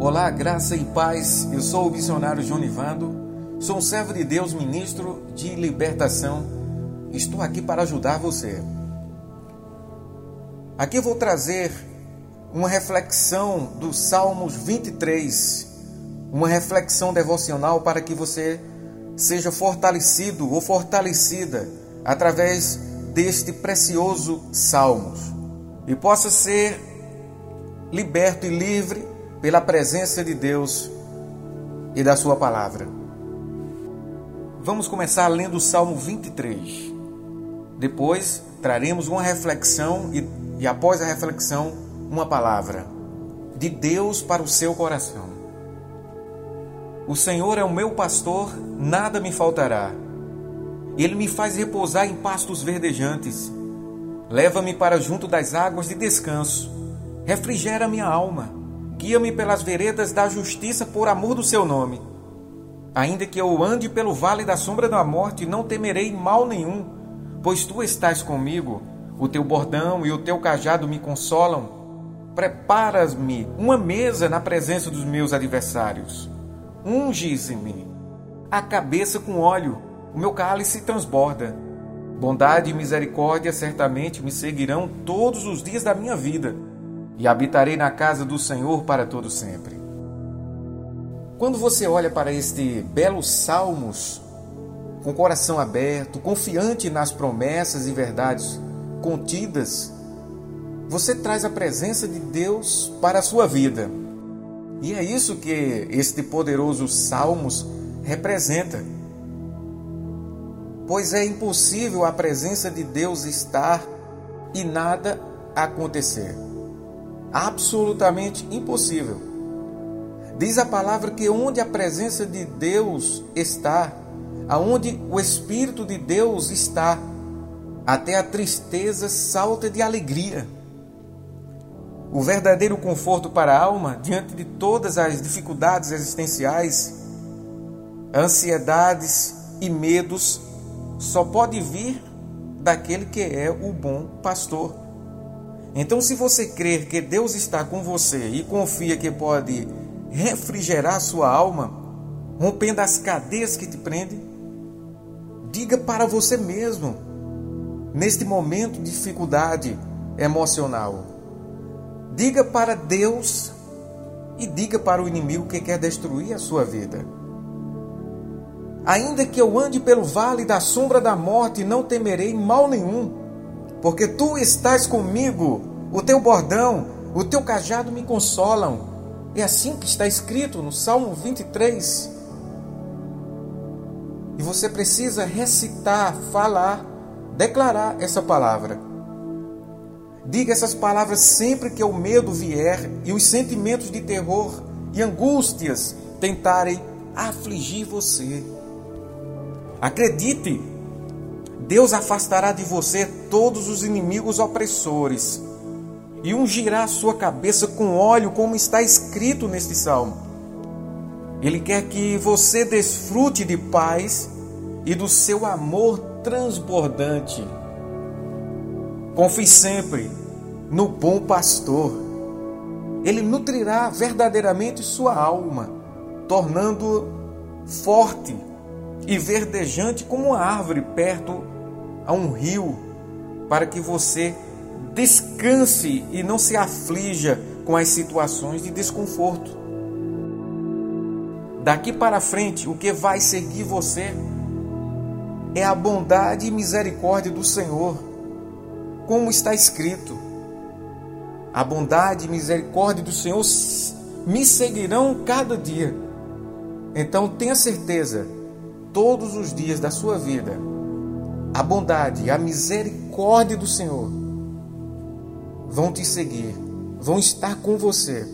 Olá, graça e paz. Eu sou o missionário Jonivando. Sou um servo de Deus, ministro de libertação. Estou aqui para ajudar você. Aqui vou trazer uma reflexão dos Salmos 23, uma reflexão devocional para que você seja fortalecido ou fortalecida através deste precioso Salmos e possa ser liberto e livre pela presença de Deus e da Sua palavra. Vamos começar lendo o Salmo 23. Depois traremos uma reflexão e, e após a reflexão, uma palavra de Deus para o seu coração. O Senhor é o meu pastor, nada me faltará. Ele me faz repousar em pastos verdejantes. Leva-me para junto das águas de descanso. Refrigera minha alma. Guia-me pelas veredas da justiça por amor do seu nome. Ainda que eu ande pelo vale da sombra da morte, não temerei mal nenhum, pois tu estás comigo. O teu bordão e o teu cajado me consolam. Preparas-me uma mesa na presença dos meus adversários unge-me a cabeça com óleo, o meu cálice transborda. Bondade e misericórdia certamente me seguirão todos os dias da minha vida, e habitarei na casa do Senhor para todo sempre. Quando você olha para este belo salmos, com coração aberto, confiante nas promessas e verdades contidas, você traz a presença de Deus para a sua vida. E é isso que este poderoso Salmos representa. Pois é impossível a presença de Deus estar e nada acontecer. Absolutamente impossível. Diz a palavra que onde a presença de Deus está, aonde o Espírito de Deus está, até a tristeza salta de alegria. O verdadeiro conforto para a alma diante de todas as dificuldades existenciais, ansiedades e medos só pode vir daquele que é o bom pastor. Então, se você crer que Deus está com você e confia que pode refrigerar sua alma, rompendo as cadeias que te prendem, diga para você mesmo, neste momento de dificuldade emocional, Diga para Deus e diga para o inimigo que quer destruir a sua vida. Ainda que eu ande pelo vale da sombra da morte, não temerei mal nenhum, porque tu estás comigo, o teu bordão, o teu cajado me consolam. É assim que está escrito no Salmo 23. E você precisa recitar, falar, declarar essa palavra. Diga essas palavras sempre que o medo vier e os sentimentos de terror e angústias tentarem afligir você. Acredite, Deus afastará de você todos os inimigos opressores e ungirá a sua cabeça com óleo, como está escrito neste salmo. Ele quer que você desfrute de paz e do seu amor transbordante. Confie sempre no bom pastor. Ele nutrirá verdadeiramente sua alma, tornando forte e verdejante como uma árvore perto a um rio, para que você descanse e não se aflija com as situações de desconforto. Daqui para frente, o que vai seguir você é a bondade e misericórdia do Senhor como está escrito: A bondade e misericórdia do Senhor me seguirão cada dia. Então tenha certeza, todos os dias da sua vida, a bondade a misericórdia do Senhor vão te seguir, vão estar com você.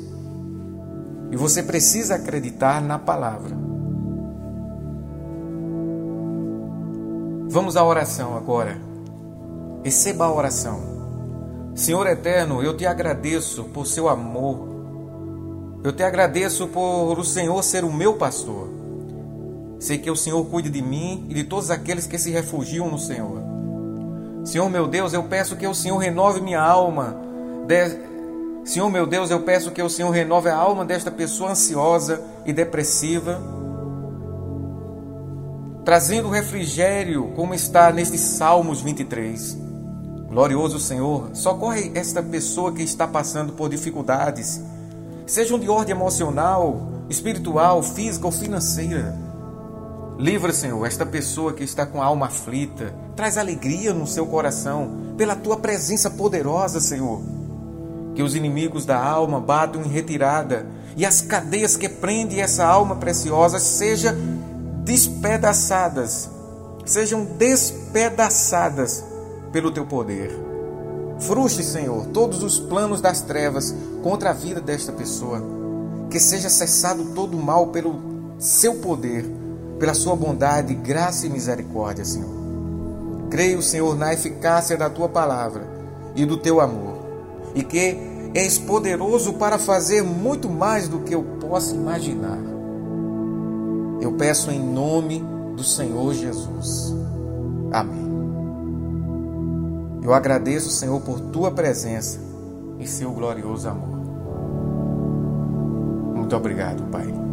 E você precisa acreditar na palavra. Vamos à oração agora. Receba a oração. Senhor eterno, eu te agradeço por seu amor. Eu te agradeço por o Senhor ser o meu pastor. Sei que o Senhor cuide de mim e de todos aqueles que se refugiam no Senhor. Senhor meu Deus, eu peço que o Senhor renove minha alma, Senhor meu Deus, eu peço que o Senhor renove a alma desta pessoa ansiosa e depressiva, trazendo refrigério, como está nestes Salmos 23. Glorioso Senhor, socorre esta pessoa que está passando por dificuldades, sejam de ordem emocional, espiritual, física ou financeira. Livra, Senhor, esta pessoa que está com a alma aflita. Traz alegria no seu coração pela tua presença poderosa, Senhor. Que os inimigos da alma batam em retirada e as cadeias que prendem essa alma preciosa sejam despedaçadas, sejam despedaçadas pelo teu poder. Frustre, Senhor, todos os planos das trevas contra a vida desta pessoa. Que seja cessado todo o mal pelo seu poder pela sua bondade, graça e misericórdia, Senhor. Creio, Senhor, na eficácia da tua palavra e do teu amor, e que és poderoso para fazer muito mais do que eu possa imaginar. Eu peço em nome do Senhor Jesus. Amém. Eu agradeço, Senhor, por tua presença e seu glorioso amor. Muito obrigado, Pai.